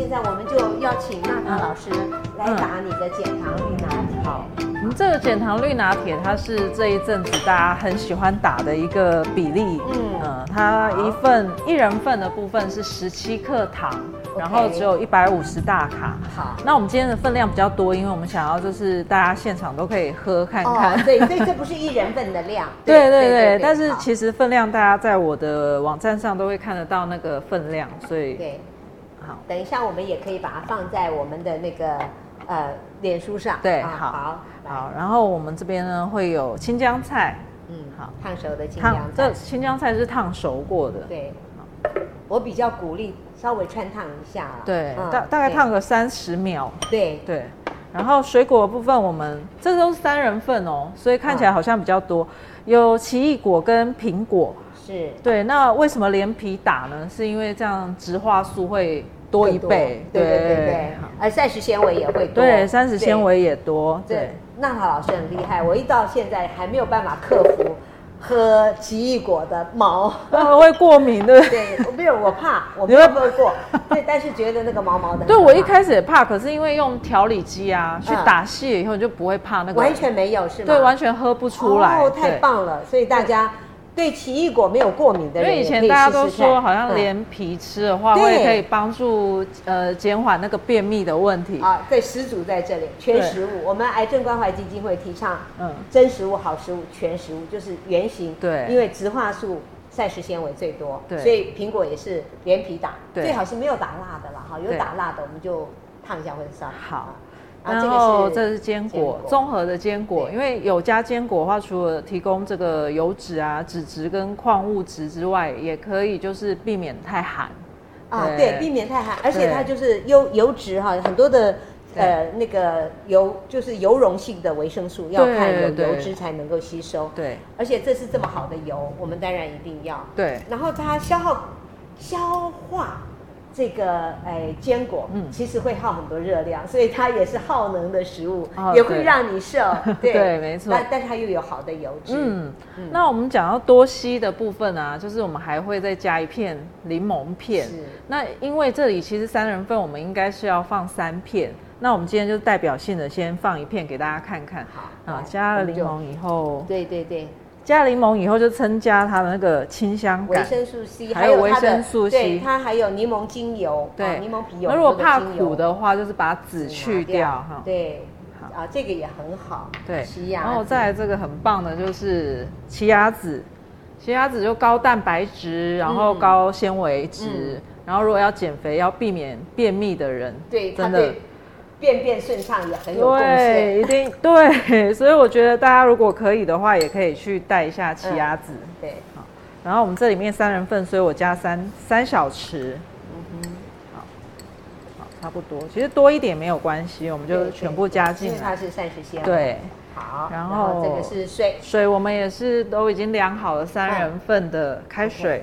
现在我们就要请娜娜老师来打你的减糖绿拿铁。好，我们这个减糖绿拿铁，它是这一阵子大家很喜欢打的一个比例。嗯，呃、它一份一人份的部分是十七克糖。然后只有一百五十大卡。好，那我们今天的分量比较多，因为我们想要就是大家现场都可以喝看看。哦、对，所以这不是一人份的量。对对对，对，对，对，但是其实分量大家在我的网站上都会看得到那个分量，所以对。好，等一下我们也可以把它放在我们的那个呃脸书上。对，好好好。然后我们这边呢会有青江菜。嗯，好，烫熟的青江菜。这青江菜是烫熟过的。对。好，我比较鼓励。稍微汆烫一下，对，嗯、大大概烫个三十秒，对对。然后水果的部分，我们这都是三人份哦，所以看起来好像比较多。有奇异果跟苹果，是对。那为什么连皮打呢？是因为这样植化素会多一倍，对对对对。而膳食纤维也会多，对，膳食纤维也多，对。对娜塔老师很厉害，我一到现在还没有办法克服。喝奇异果的毛，我 会过敏，对不对？对，没有，我怕，我没有喝过，对，但是觉得那个毛毛的。对，我一开始也怕，可是因为用调理机啊，去打细以后就不会怕那个。完全没有是吗？对，完全喝不出来。哦，太棒了，所以大家。对奇异果没有过敏的人，因为以前大家都说，好像连皮吃的话，会可以帮助呃减缓那个便秘的问题啊。对，始祖在这里，全食物。我们癌症关怀基金会提倡，嗯，真食物、好食物、全食物，就是原型。对，因为植化素、膳食纤维最多，对，所以苹果也是连皮打，最好是没有打蜡的啦，哈，有打蜡的我们就烫一下会烧。好。然后这是坚果，综合的坚果，因为有加坚果的话，除了提供这个油脂啊、脂质跟矿物质之外，也可以就是避免太寒。啊，对，避免太寒，而且它就是油油脂哈，很多的呃那个油就是油溶性的维生素，要看有油脂才能够吸收。对，而且这是这么好的油，我们当然一定要。对，然后它消耗消化。这个哎，坚果嗯，其实会耗很多热量，所以它也是耗能的食物，哦、也会让你瘦。对，对没错。但但它又有好的油脂。嗯，嗯，那我们讲到多硒的部分啊，就是我们还会再加一片柠檬片。是。那因为这里其实三人份，我们应该是要放三片。那我们今天就代表性的先放一片给大家看看。好。啊，加了柠檬以后。对对对。加柠檬以后，就增加它的那个清香感，维生素 C，还有维生素 C，它还有柠檬精油，对，柠檬皮油。那如果怕苦的话，就是把籽去掉哈。对，好啊，这个也很好。对，然后再来这个很棒的就是奇亚籽，奇亚籽就高蛋白质，然后高纤维质，然后如果要减肥要避免便秘的人，对，真的。便便顺畅也很有贡献，对，一定对，所以我觉得大家如果可以的话，也可以去带一下奇亚籽。嗯，对，好，然后我们这里面三人份，所以我加三三小匙，嗯哼，好，好，差不多，其实多一点没有关系，我们就全部加进来，因为它是膳食纤维，对，好，然后，这个是水，水我们也是都已经量好了三人份的开水，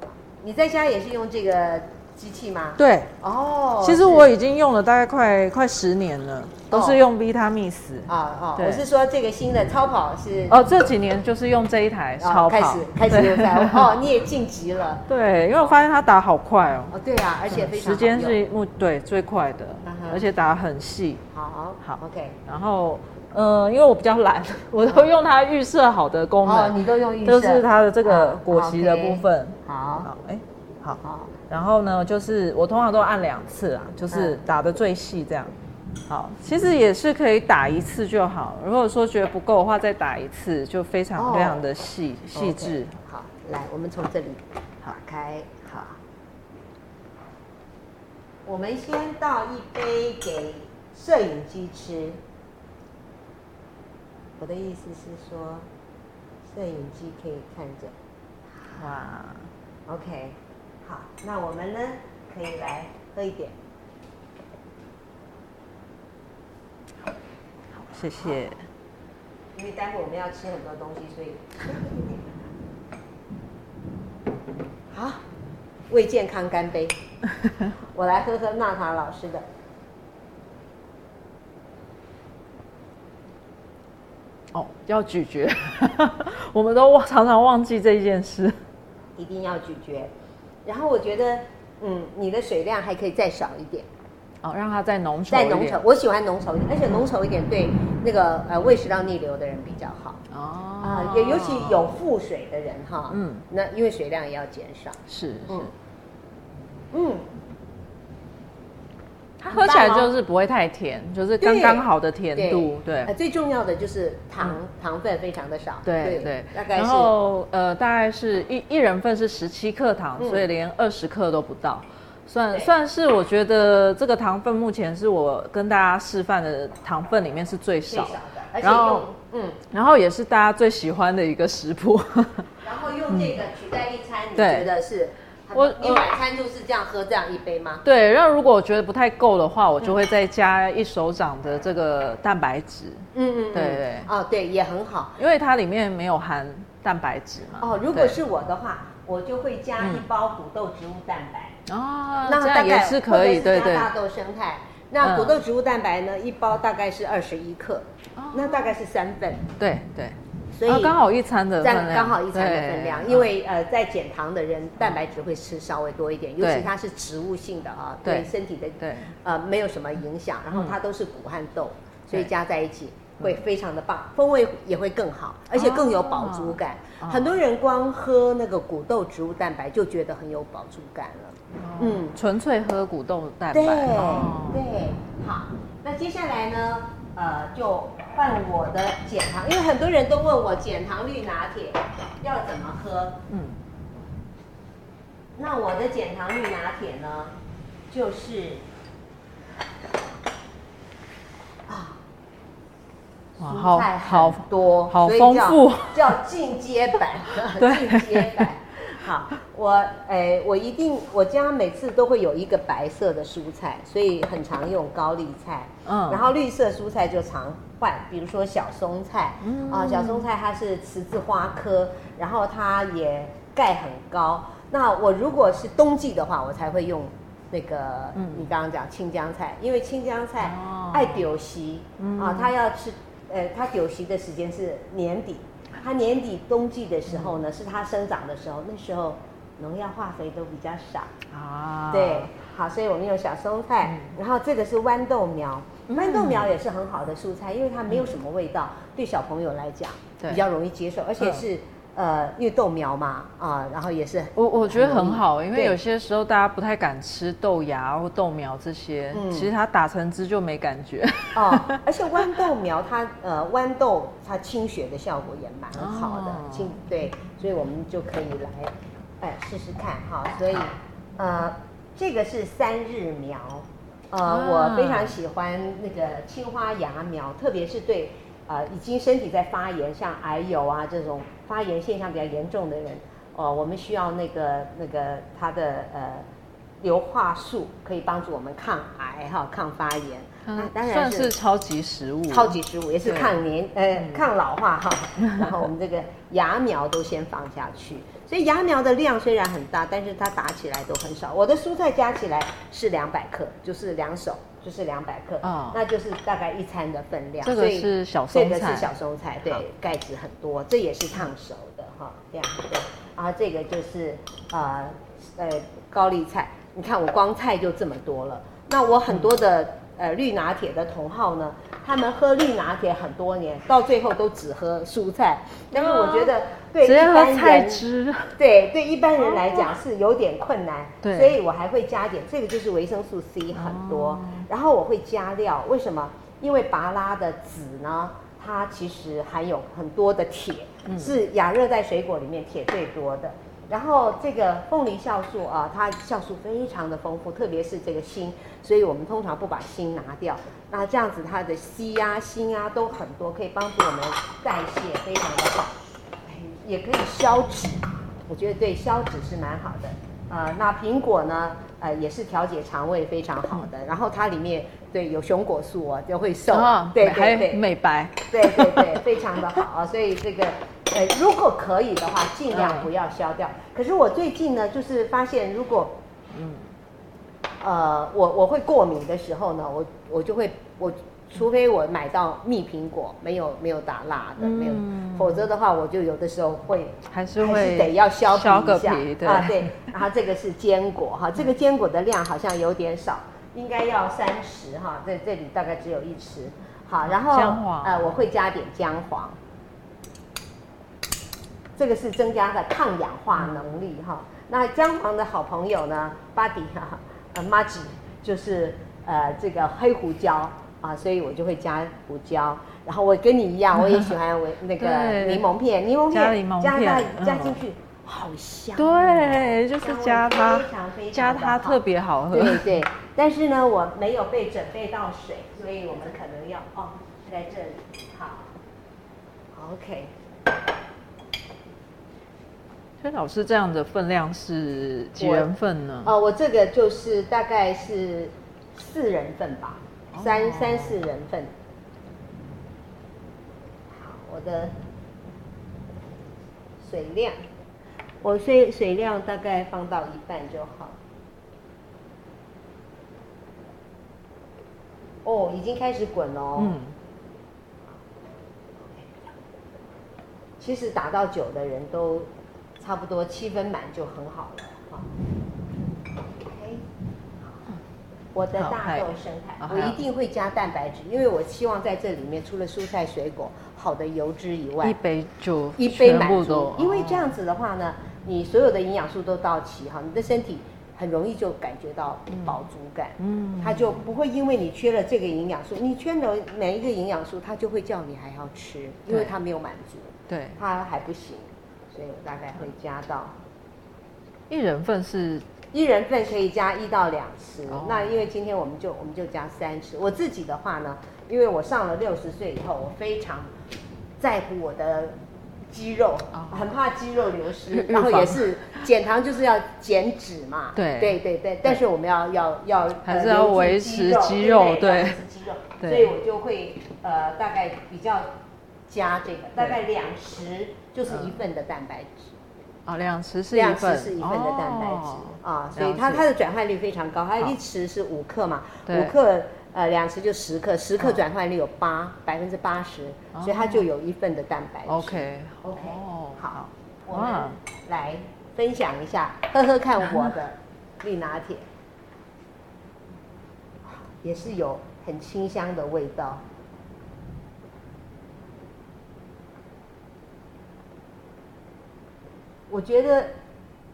嗯，你在家也是用这个。机器吗？对，哦，其实我已经用了大概快快十年了，都是用 Vitamix 啊啊！我是说这个新的超跑是哦，这几年就是用这一台超跑，开始 开始用在哦，你也晋级了，对，因为我发现它打好快哦，哦对啊，而且非常时间是目对最快的，而且打很细，好好。OK，然后嗯，因为我比较懒，我都用它预设好的功能，你都用预设，都是它的这个果昔的部分，好。好哎。好，然后呢，就是我通常都按两次啊，就是打的最细这样。好，其实也是可以打一次就好。如果说觉得不够的话，再打一次，就非常非常的细细致。好，来，我们从这里打开。好，我们先倒一杯给摄影机吃。我的意思是说，摄影机可以看着。哇，OK。好，那我们呢可以来喝一点。好，谢谢。因为待会我们要吃很多东西，所以 好，为健康干杯。我来喝喝娜塔老师的。哦，要咀嚼，我们都忘常常忘记这件事。一定要咀嚼。然后我觉得嗯，你的水量还可以再少一点。哦，让它再浓稠，再浓稠，我喜欢浓稠一点，而且浓稠一点对那个呃胃食道逆流的人比较好。哦，啊，也尤其有腹水的人哈，嗯，那因为水量也要减少。是是，嗯，它喝起来就是不会太甜，就是刚刚好的甜度。对，最重要的就是糖糖分非常的少。对对，大概是。然后呃，大概是一一人份是十七克糖，所以连二十克都不到。算算是我觉得这个糖分目前是我跟大家示范的糖分里面是最少的，而且然后嗯，然后也是大家最喜欢的一个食谱。然后用这个取代一餐，嗯、你觉得是？我你晚餐就是这样喝这样一杯吗？对，然后如果我觉得不太够的话，我就会再加一手掌的这个蛋白质。嗯嗯，对对。哦，对，也很好，因为它里面没有含蛋白质嘛。哦，如果是我的话，我就会加一包谷豆植物蛋白。哦，那大概也是可以，对对。大豆生态，那谷豆植物蛋白呢？一包大概是二十一克，那大概是三份。对对，所以刚好一餐的分量，刚好一餐的分量。因为呃，在减糖的人，蛋白质会吃稍微多一点，尤其它是植物性的啊，对身体的对呃没有什么影响。然后它都是谷和豆，所以加在一起。会非常的棒，风味也会更好，而且更有饱足感。哦、很多人光喝那个谷豆植物蛋白就觉得很有饱足感了。哦、嗯，纯粹喝谷豆蛋白。对、哦、对，好。那接下来呢？呃，就换我的减糖，因为很多人都问我减糖绿拿铁要怎么喝。嗯。那我的减糖绿拿铁呢，就是。蔬菜好多，好丰富，叫进阶版。进阶版。好，我诶、欸，我一定，我家每次都会有一个白色的蔬菜，所以很常用高丽菜。嗯，然后绿色蔬菜就常换，比如说小松菜。嗯啊，小松菜它是十字花科，然后它也钙很高。那我如果是冬季的话，我才会用那个，嗯，你刚刚讲青江菜，因为青江菜爱丢席，嗯、啊，它要吃。呃，它丢席的时间是年底，它年底冬季的时候呢，嗯、是它生长的时候，那时候农药化肥都比较少。啊。对，好，所以我们用小松菜，嗯、然后这个是豌豆苗，豌豆苗也是很好的蔬菜，因为它没有什么味道，嗯、对小朋友来讲比较容易接受，而且是。嗯呃，因为豆苗嘛，啊，然后也是我我觉得很好，因为有些时候大家不太敢吃豆芽或豆苗这些，其实它打成汁就没感觉。哦，而且豌豆苗它呃豌豆它清血的效果也蛮好的，清对，所以我们就可以来哎试试看哈。所以呃这个是三日苗，呃我非常喜欢那个青花芽苗，特别是对。呃，已经身体在发炎，像癌友啊这种发炎现象比较严重的人，哦、呃，我们需要那个那个它的呃硫化素可以帮助我们抗癌哈，抗发炎。嗯，当然是超级食物，超级食物也是抗年呃抗老化哈。然后我们这个芽苗都先放下去，所以芽苗的量虽然很大，但是它打起来都很少。我的蔬菜加起来是两百克，就是两手。就是两百克，哦，那就是大概一餐的分量。这个是小松菜，这个是小松菜，对，钙质很多。这也是烫熟的哈，这样对。然后这个就是呃呃高丽菜，你看我光菜就这么多了。那我很多的呃绿拿铁的同好呢，他们喝绿拿铁很多年，到最后都只喝蔬菜，因为我觉得。对一般人，对对一般人来讲是有点困难，对，所以我还会加点，这个就是维生素 C 很多，然后我会加料，为什么？因为芭拉的籽呢，它其实含有很多的铁，是亚热带水果里面铁最多的。然后这个凤梨酵素啊，它酵素非常的丰富，特别是这个锌，所以我们通常不把锌拿掉，那这样子它的硒啊、锌啊都很多，可以帮助我们代谢，非常的好。也可以消脂，我觉得对消脂是蛮好的。呃，那苹果呢？呃，也是调节肠胃非常好的。然后它里面对有熊果素啊，就会瘦，哦、对对对，美白，对对对，非常的好啊。所以这个呃，如果可以的话，尽量不要消掉。可是我最近呢，就是发现如果嗯呃，我我会过敏的时候呢，我我就会我除非我买到蜜苹果，没有没有打蜡的，没有，嗯否则的话，我就有的时候会还是会得要削皮一下削个皮，对啊对。然后这个是坚果哈，这个坚果的量好像有点少，应该要三十哈，在这里大概只有一匙。好，然后姜呃我会加点姜黄，这个是增加的抗氧化能力哈。那姜黄的好朋友呢，Buddy 哈，呃 Maggi 就是呃这个黑胡椒啊，所以我就会加胡椒。然后我跟你一样，我也喜欢 我那个柠檬片，柠檬片加柠檬片加嗯加进去，好香。对，就是加它非常非常，加它特别好喝。对对，但是呢，我没有被准备到水，所以我们可能要哦，在这里，好，OK。所以老师这样的分量是几人份呢？哦，我这个就是大概是四人份吧，三、哦、三四人份。好，我的水量，我水水量大概放到一半就好。哦，已经开始滚了哦。嗯。其实打到九的人都。差不多七分满就很好了，好。我的大豆生态，我一定会加蛋白质，因为我希望在这里面除了蔬菜水果好的油脂以外，一杯就一杯满足。因为这样子的话呢，你所有的营养素都到齐哈，你的身体很容易就感觉到饱足感，嗯，它就不会因为你缺了这个营养素，你缺了每一个营养素，它就会叫你还要吃，因为它没有满足，对，它还不行。所以我大概会加到一人份是，一人份可以加一到两匙。哦、那因为今天我们就我们就加三匙。我自己的话呢，因为我上了六十岁以后，我非常在乎我的肌肉，哦、很怕肌肉流失，然后也是减糖就是要减脂嘛。对对对对。但是我们要要要还是要维持肌肉，对，维持肌肉。所以我就会呃大概比较加这个，大概两匙。就是一份的蛋白质，啊，两匙是一份，两匙是一份的蛋白质啊，所以它它的转换率非常高，它一匙是五克嘛，五克呃两匙就十克，十克转换率有八百分之八十，所以它就有一份的蛋白质。OK OK，好，我们来分享一下，喝喝看我的 绿拿铁，也是有很清香的味道。我觉得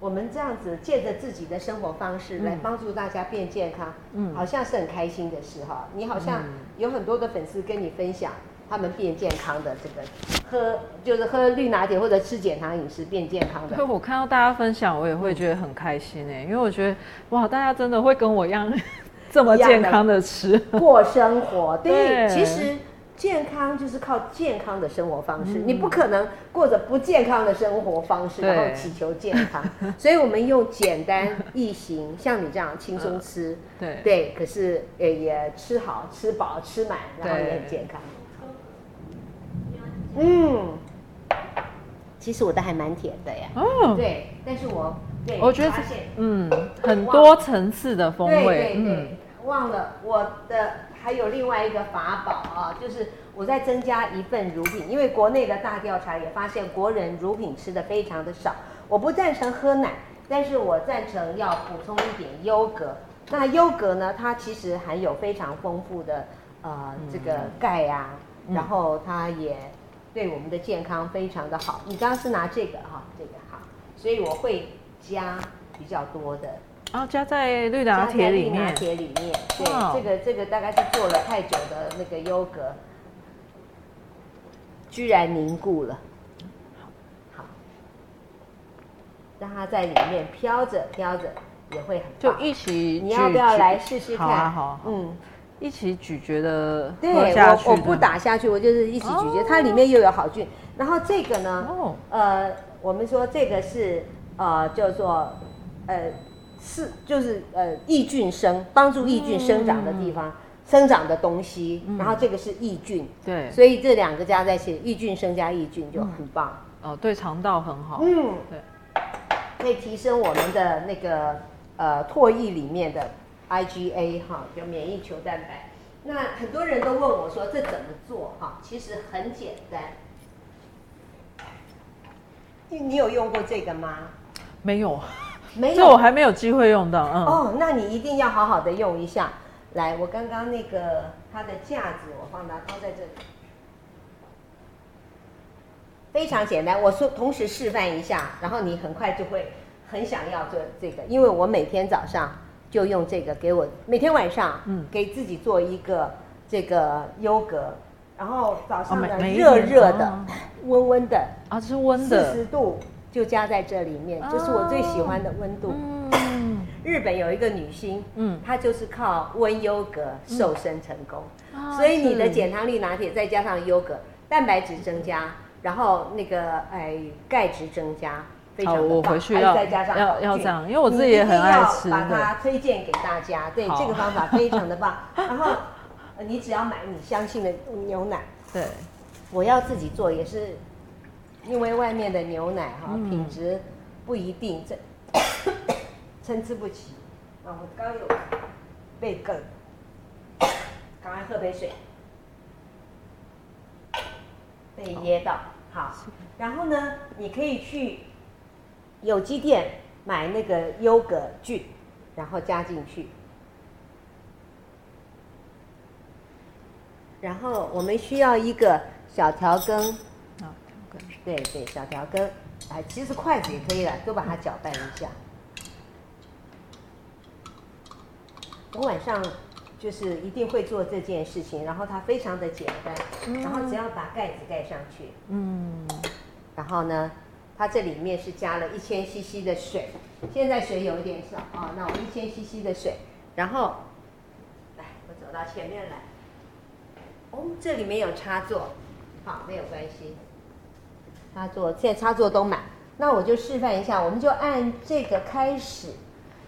我们这样子借着自己的生活方式来帮助大家变健康，嗯，好像是很开心的事哈。你好像有很多的粉丝跟你分享他们变健康的这个喝，就是喝绿拿铁或者吃减糖饮食变健康的。对，我看到大家分享，我也会觉得很开心哎，因为我觉得哇，大家真的会跟我一样这么健康的吃 过生活。对，其实。健康就是靠健康的生活方式，嗯、你不可能过着不健康的生活方式，然后祈求健康。所以我们用简单易行，像你这样轻松吃，对对，可是也也吃好、吃饱、吃满，然后也很健康。嗯，其实我的还蛮甜的呀。哦，对，但是我对我觉得嗯很多层次的风味。对对对，忘了我的。还有另外一个法宝啊，就是我在增加一份乳品，因为国内的大调查也发现国人乳品吃的非常的少。我不赞成喝奶，但是我赞成要补充一点优格。那优格呢，它其实含有非常丰富的呃这个钙啊，嗯、然后它也对我们的健康非常的好。你刚刚是拿这个哈，这个好，所以我会加比较多的。然后、哦、加在绿拿铁里面，绿拿铁里面，对，哦、这个这个大概是做了太久的那个优格，居然凝固了，好，让它在里面飘着飘着也会很，就一起，你要不要来试试看？好啊，好啊，嗯，一起咀嚼的，对，我我不打下去，我就是一起咀嚼，哦、它里面又有好菌。然后这个呢，哦、呃，我们说这个是呃叫做呃。是，就是呃，益菌生帮助益菌生长的地方，嗯、生长的东西，嗯、然后这个是益菌，对，所以这两个加在一起，益菌生加益菌就很棒。嗯、哦，对肠道很好。嗯，对，可以提升我们的那个呃唾液里面的 IgA 哈，就免疫球蛋白，那很多人都问我说这怎么做哈？其实很简单。你你有用过这个吗？没有，没有，这我还没有机会用到。嗯。哦，那你一定要好好的用一下。来，我刚刚那个它的架子，我放它放在这里，非常简单。我说同时示范一下，然后你很快就会很想要做这个，因为我每天早上就用这个给我，每天晚上嗯给自己做一个这个优格，然后早上的热热的、温温的啊，这是温的，四十度就加在这里面，这是我最喜欢的温度。日本有一个女星，嗯，她就是靠温优格瘦身成功，所以你的减糖绿拿铁再加上优格，蛋白质增加，然后那个哎钙质增加，非常的棒。好，我回去要再加上要要这样，因为我自己也很爱吃，把它推荐给大家。对，对这个方法非常的棒。然后你只要买你相信的牛奶，对，我要自己做也是，因为外面的牛奶哈、嗯、品质不一定这。参差不齐，啊，我刚有被梗，赶快喝杯水，被噎到，好，然后呢，你可以去有机店买那个优格菌，然后加进去，然后我们需要一个小调羹，啊，调羹，对对，小调羹，哎，其实筷子也可以了，都把它搅拌一下。我晚上就是一定会做这件事情，然后它非常的简单，嗯、然后只要把盖子盖上去，嗯，然后呢，它这里面是加了一千 CC 的水，现在水有一点少啊、哦，那我一千 CC 的水，然后来，我走到前面来，哦，这里面有插座，好，没有关系，插座现在插座都满，那我就示范一下，我们就按这个开始。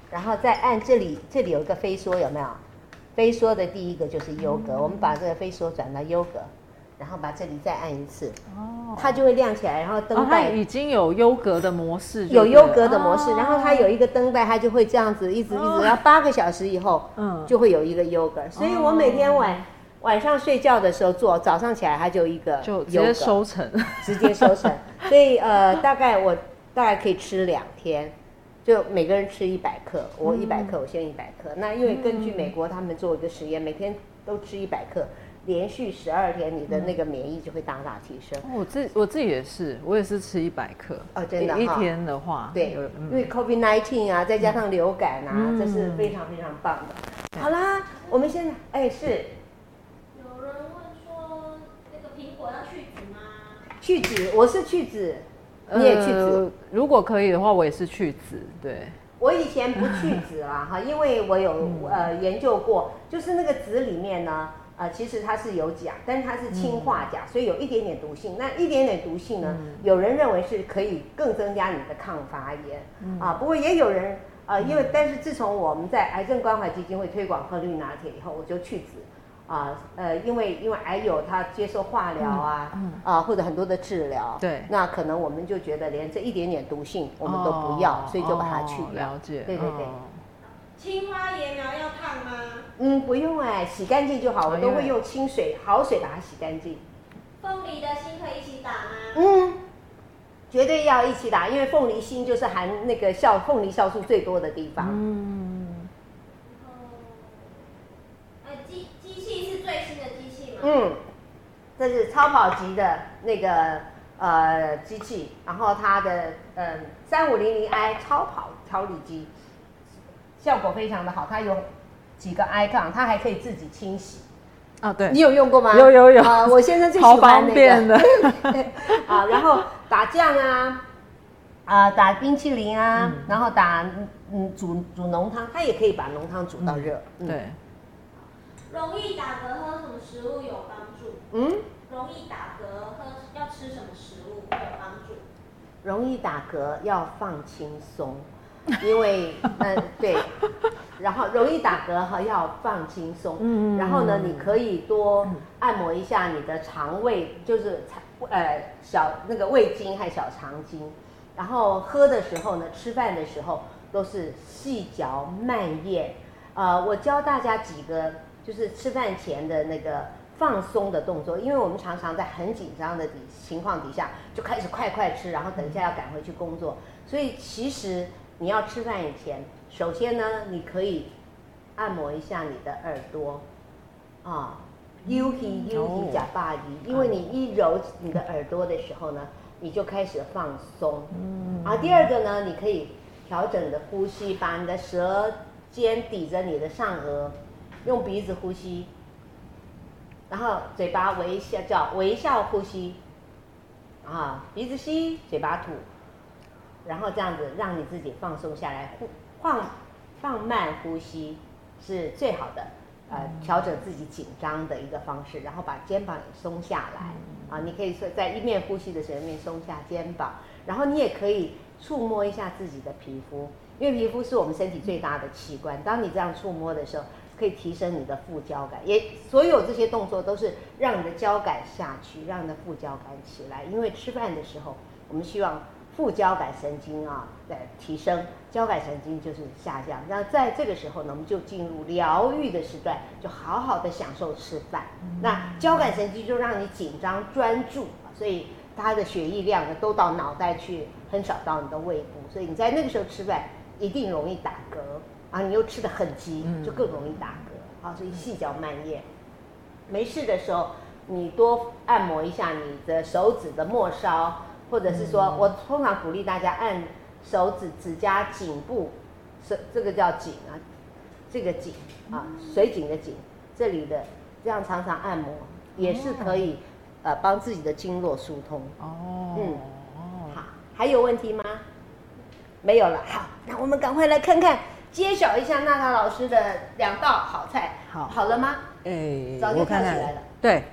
然后再按这里，这里有一个飞梭，有没有？飞梭的第一个就是优格，嗯、我们把这个飞梭转到优格，然后把这里再按一次，哦，它就会亮起来，然后灯带、哦、已经有优格的模式，有优格的模式，哦、然后它有一个灯带，它就会这样子一直一直，然后八个小时以后，嗯，就会有一个优格，所以我每天晚、哦、晚上睡觉的时候做，早上起来它就一个就直接收成，直接收成，所以呃，大概我大概可以吃两天。就每个人吃一百克，我一百克，我先一百克。那因为根据美国他们做一个实验，每天都吃一百克，连续十二天，你的那个免疫就会大大提升。我自我自己也是，我也是吃一百克。哦，真的。一天的话，对，因为 COVID nineteen 啊，再加上流感啊，这是非常非常棒的。好啦，我们现在，哎，是。有人问说，那个苹果要去籽吗？去籽，我是去籽。你也去籽、呃，如果可以的话，我也是去籽。对，我以前不去籽啦，哈，因为我有呃研究过，就是那个籽里面呢，呃，其实它是有钾，但是它是氢化钾，所以有一点点毒性。那一点点毒性呢，有人认为是可以更增加你的抗发炎啊。不过也有人呃，因为但是自从我们在癌症关怀基金会推广喝绿拿铁以后，我就去籽。啊，呃，因为因为癌友他接受化疗啊，嗯嗯、啊或者很多的治疗，对，那可能我们就觉得连这一点点毒性我们都不要，哦、所以就把它去掉。哦、了解，对对对。青花椰苗要烫吗？嗯，不用哎，洗干净就好，我都会用清水、好水把它洗干净。凤梨的心可以一起打吗？嗯，绝对要一起打，因为凤梨心就是含那个酵凤梨酵素最多的地方。嗯。嗯，这是超跑级的那个呃机器，然后它的嗯三五零零 i 超跑调理机，效果非常的好，它有几个 icon，它还可以自己清洗。啊，对，你有用过吗？有有有啊，我先生最喜欢那个。超方便的。啊，然后打酱啊，啊打冰淇淋啊，嗯、然后打嗯煮煮浓汤，它也可以把浓汤煮到热。嗯、对。容易打嗝，喝什么食物有帮助？嗯，容易打嗝，喝要吃什么食物会有帮助？容易打嗝要放轻松，因为 嗯对，然后容易打嗝哈要放轻松，嗯，然后呢你可以多按摩一下你的肠胃，就是呃小那个胃经和小肠经，然后喝的时候呢，吃饭的时候都是细嚼慢咽，呃，我教大家几个。就是吃饭前的那个放松的动作，因为我们常常在很紧张的底情况底下就开始快快吃，然后等一下要赶回去工作，所以其实你要吃饭以前，首先呢，你可以按摩一下你的耳朵，啊，悠起悠起假巴黎，因为你一揉你的耳朵的时候呢，你就开始放松。嗯，啊，第二个呢，你可以调整你的呼吸，把你的舌尖抵着你的上颚，用鼻子呼吸，然后嘴巴微笑叫微笑呼吸，啊，鼻子吸，嘴巴吐，然后这样子让你自己放松下来，放放慢呼吸是最好的。呃，调整自己紧张的一个方式，然后把肩膀也松下来啊。你可以说在一面呼吸的时候，一面松下肩膀，然后你也可以触摸一下自己的皮肤，因为皮肤是我们身体最大的器官。当你这样触摸的时候，可以提升你的副交感，也所有这些动作都是让你的交感下去，让你的副交感起来。因为吃饭的时候，我们希望。副交感神经啊，在提升，交感神经就是下降。那在这个时候呢，我们就进入疗愈的时段，就好好的享受吃饭。那交感神经就让你紧张专注，所以它的血液量呢都到脑袋去，很少到你的胃部。所以你在那个时候吃饭一定容易打嗝啊，你又吃的很急，就更容易打嗝。啊，所以细嚼慢咽。没事的时候，你多按摩一下你的手指的末梢。或者是说，嗯、我通常鼓励大家按手指指甲颈部，这这个叫颈啊，这个颈啊，水井的井，这里的这样常常按摩也是可以，呃，帮自己的经络疏通。哦，嗯，好，还有问题吗？没有了。好，那我们赶快来看看，揭晓一下娜塔老师的两道好菜。好，好了吗？哎，早就看起来了。对。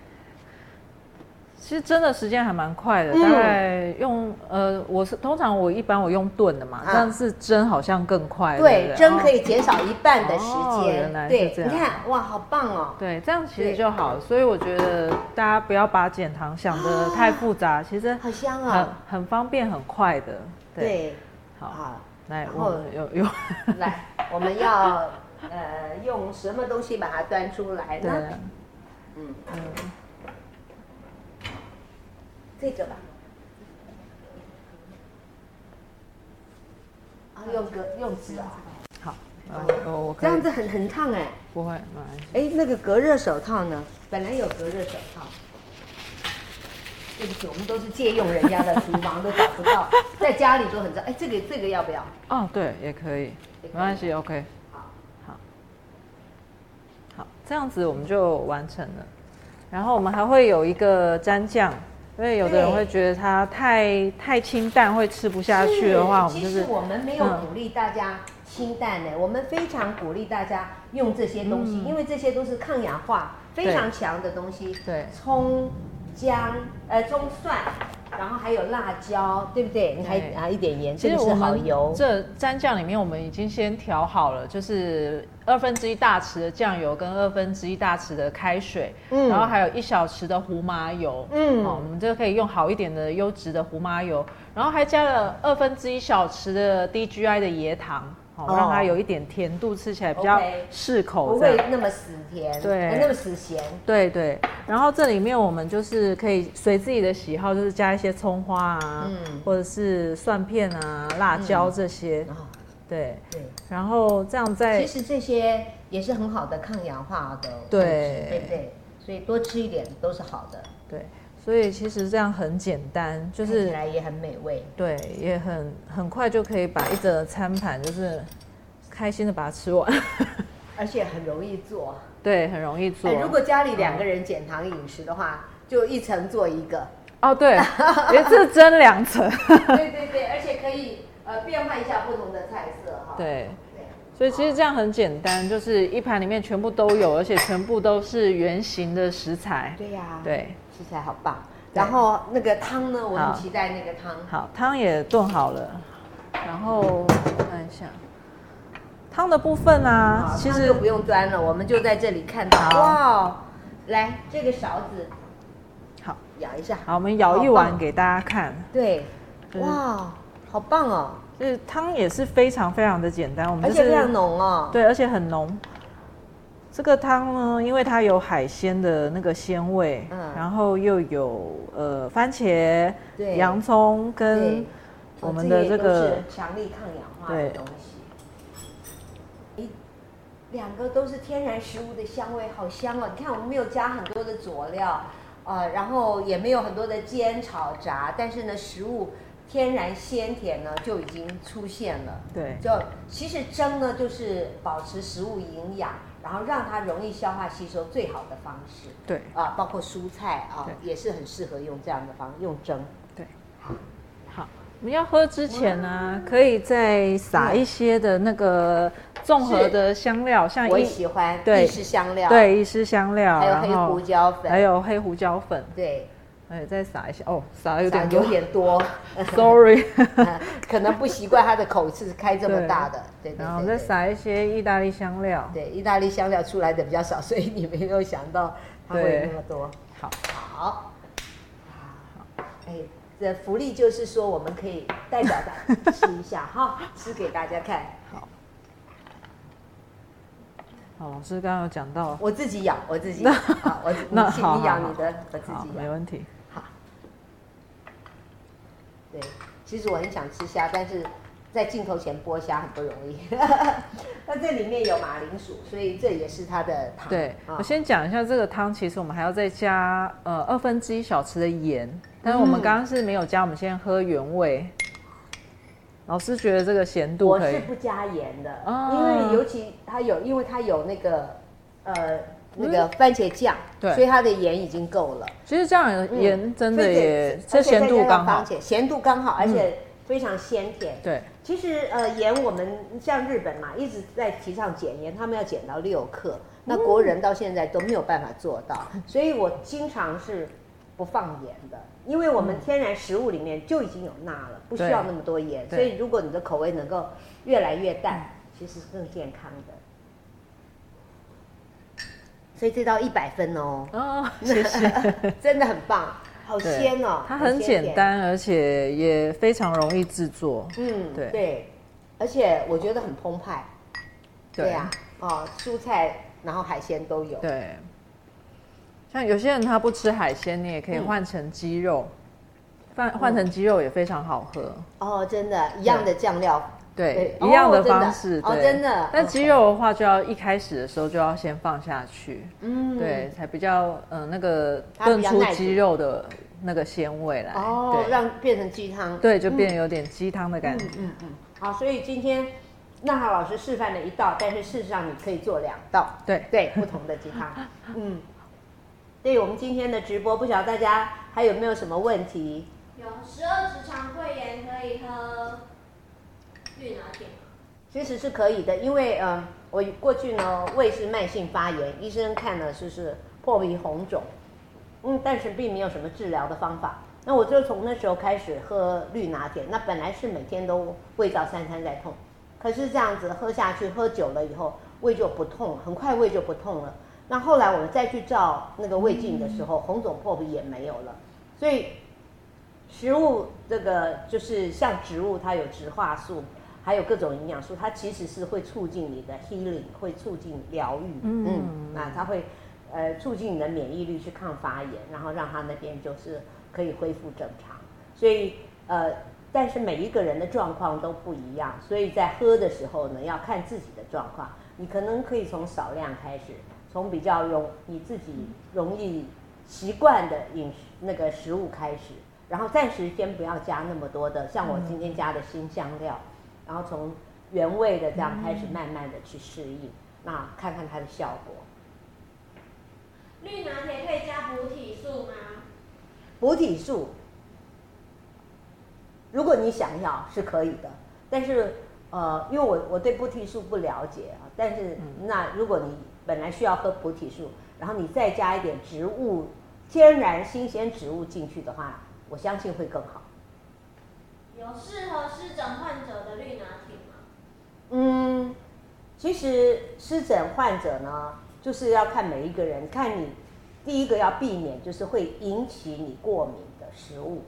其实真的时间还蛮快的，大概用呃，我是通常我一般我用炖的嘛，但是蒸好像更快。对，蒸可以减少一半的时间。原来是这样。你看，哇，好棒哦。对，这样其实就好。所以我觉得大家不要把减糖想的太复杂，其实好香啊，很很方便，很快的。对，好，来，我有有 来，我们要呃用什么东西把它端出来呢？嗯嗯。这个吧，啊，用隔用纸啊，好，我这样子很很烫哎，不会，哎，那个隔热手套呢？本来有隔热手套，对不起，我们都是借用人家的厨房，都找不到，在家里都很脏。哎，这个这个要不要？哦，对，也可以，没关系，OK，好，好，好，这样子我们就完成了。然后我们还会有一个蘸酱。因为有的人会觉得它太太清淡，会吃不下去的话，我们就是。其实我们没有鼓励大家清淡的，我们非常鼓励大家用这些东西，因为这些都是抗氧化非常强的东西。对，葱、姜、呃葱蒜。然后还有辣椒，对不对？你还啊一点盐，其实是好油。这蘸酱里面我们已经先调好了，就是二分之一大匙的酱油跟二分之一大匙的开水，嗯，然后还有一小匙的胡麻油，嗯，我们就可以用好一点的优质的胡麻油，然后还加了二分之一小匙的 DGI 的椰糖。好，让它有一点甜度，吃起来比较适口，不会那么死甜，对，那么死咸。对对。然后这里面我们就是可以随自己的喜好，就是加一些葱花啊，嗯，或者是蒜片啊、辣椒这些。对对。然后这样在，其实这些也是很好的抗氧化的，对对对。所以多吃一点都是好的，对。所以其实这样很简单，就是来也很美味，对，也很很快就可以把一整个餐盘就是开心的把它吃完，而且很容易做，对，很容易做。如果家里两个人减糖饮食的话，就一层做一个，哦，对，一次蒸两层，对对对，而且可以呃变换一下不同的菜色哈，对，对，所以其实这样很简单，就是一盘里面全部都有，而且全部都是圆形的食材，对呀，对。吃起来好棒，然后那个汤呢？我很期待那个汤。好，汤也炖好了，然后看一下汤的部分啊，其实就不用端了，我们就在这里看到。哇，来这个勺子，好，舀一下。好，我们舀一碗给大家看。对，哇，好棒哦！就是汤也是非常非常的简单，我们而且非常浓哦。对，而且很浓。这个汤呢，因为它有海鲜的那个鲜味，嗯，然后又有呃番茄、对洋葱跟我们的这个强力抗氧化的东西，两个都是天然食物的香味，好香哦！你看，我们没有加很多的佐料，呃，然后也没有很多的煎炒炸，但是呢，食物天然鲜甜呢就已经出现了。对，就其实蒸呢就是保持食物营养。然后让它容易消化吸收最好的方式，对。啊，包括蔬菜啊，也是很适合用这样的方式用蒸。对，好，我们要喝之前呢，可以再撒一些的那个综合的香料，像我喜欢对，意式香料，对，意式香料，还有黑胡椒粉，还有黑胡椒粉，对。哎，再撒一下哦，撒有点有点多，sorry，可能不习惯它的口是开这么大的，对，对，对，对，然后再撒一些意大利香料，对，意大利香料出来的比较少，所以你没有想到它会有那么多。好，好，好，哎，这福利就是说我们可以代表的吃一下哈，吃给大家看。好。哦，老师刚刚有讲到，我自己咬，我自己咬，好，我那你咬你的，我自己咬，没问题。对，其实我很想吃虾，但是在镜头前剥虾很不容易。那这里面有马铃薯，所以这也是它的汤。对，哦、我先讲一下这个汤，其实我们还要再加呃二分之一小匙的盐，但是我们刚刚是没有加，我们先喝原味。老师觉得这个咸度可以，我是不加盐的，哦、因为尤其它有，因为它有那个呃。那个番茄酱，对，所以它的盐已经够了。其实这样盐真的也，这咸度刚好，咸度刚好，而且非常鲜甜。对，其实呃盐我们像日本嘛，一直在提倡减盐，他们要减到六克，那国人到现在都没有办法做到，所以我经常是不放盐的，因为我们天然食物里面就已经有钠了，不需要那么多盐，所以如果你的口味能够越来越淡，其实是更健康的。所以这道一百分哦，哦，谢谢，真的很棒，好鲜哦，它很简单，而且也非常容易制作，嗯，对。对，而且我觉得很澎湃，对。呀，哦，蔬菜然后海鲜都有，对，像有些人他不吃海鲜，你也可以换成鸡肉，换换成鸡肉也非常好喝，哦，真的，一样的酱料。对，一样的方式，哦，真的。但鸡肉的话，就要一开始的时候就要先放下去，嗯，对，才比较嗯那个炖出鸡肉的那个鲜味来，哦，让变成鸡汤，对，就变有点鸡汤的感觉，嗯嗯。好，所以今天娜豪老师示范了一道，但是事实上你可以做两道，对对，不同的鸡汤，嗯。对，我们今天的直播，不晓得大家还有没有什么问题？有十二指肠溃疡可以喝。绿拿铁其实是可以的，因为嗯、呃，我过去呢胃是慢性发炎，医生看了就是破皮红肿，嗯，但是并没有什么治疗的方法。那我就从那时候开始喝绿拿铁，那本来是每天都胃照三餐在痛，可是这样子喝下去，喝久了以后胃就不痛，很快胃就不痛了。那后来我们再去照那个胃镜的时候，红肿破皮也没有了。所以食物这个就是像植物，它有植化素。还有各种营养素，它其实是会促进你的 healing，会促进疗愈，嗯，嗯，那它会，呃，促进你的免疫力去抗发炎，然后让它那边就是可以恢复正常。所以，呃，但是每一个人的状况都不一样，所以在喝的时候呢，要看自己的状况。你可能可以从少量开始，从比较容你自己容易习惯的饮食那个食物开始，然后暂时先不要加那么多的，像我今天加的新香料。然后从原味的这样开始，慢慢的去适应，嗯、那看看它的效果。绿拿铁可以加补体素吗？补体素，如果你想要是可以的，但是呃，因为我我对补体素不了解啊，但是那如果你本来需要喝补体素，然后你再加一点植物天然新鲜植物进去的话，我相信会更好。有适合湿疹患者的绿拿铁吗？嗯，其实湿疹患者呢，就是要看每一个人，看你第一个要避免就是会引起你过敏的食物，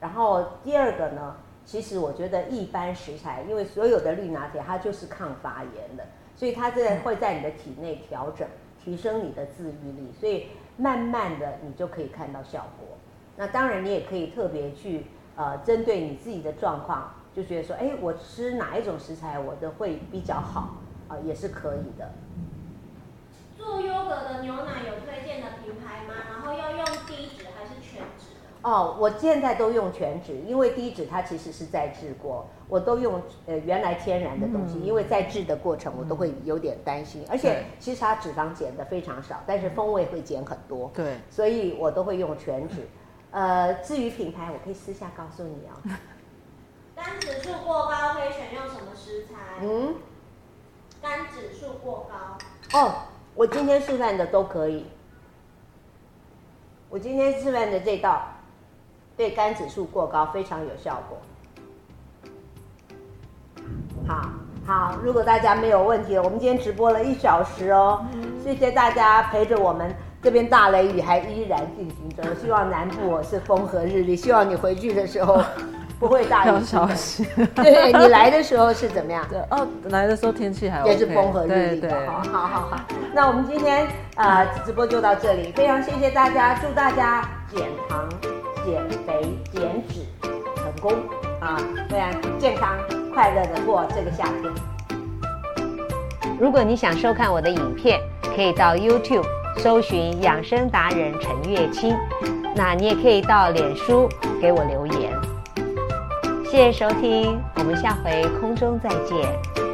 然后第二个呢，其实我觉得一般食材，因为所有的绿拿铁它就是抗发炎的，所以它这会在你的体内调整，提升你的自愈力，所以慢慢的你就可以看到效果。那当然你也可以特别去呃针对你自己的状况，就觉得说，哎，我吃哪一种食材我的会比较好啊，呃，也是可以的。做优格的牛奶有推荐的品牌吗？然后要用低脂还是全脂的？哦，我现在都用全脂，因为低脂它其实是在制过，我都用呃原来天然的东西，嗯、因为在制的过程我都会有点担心，嗯、而且其实它脂肪减的非常少，但是风味会减很多，对，所以我都会用全脂。呃，至于品牌，我可以私下告诉你哦。肝指数过高可以选用什么食材？嗯，肝指数过高。哦。我今天示范的都可以。我今天示范的这道，对肝指数过高非常有效果。好，好，如果大家没有问题，我们今天直播了一小时哦，谢谢大家陪着我们。这边大雷雨还依然进行中，希望南部是风和日丽，希望你回去的时候。不会大雨消息，对，你来的时候是怎么样？对哦，来的时候天气还、OK、也是风和日丽的。好好好好，那我们今天呃直播就到这里，非常谢谢大家，祝大家减糖、减肥、减脂成功啊！非常健康快乐的过这个夏天。如果你想收看我的影片，可以到 YouTube 搜寻养生达人陈月清，那你也可以到脸书给我留言。谢谢收听，我们下回空中再见。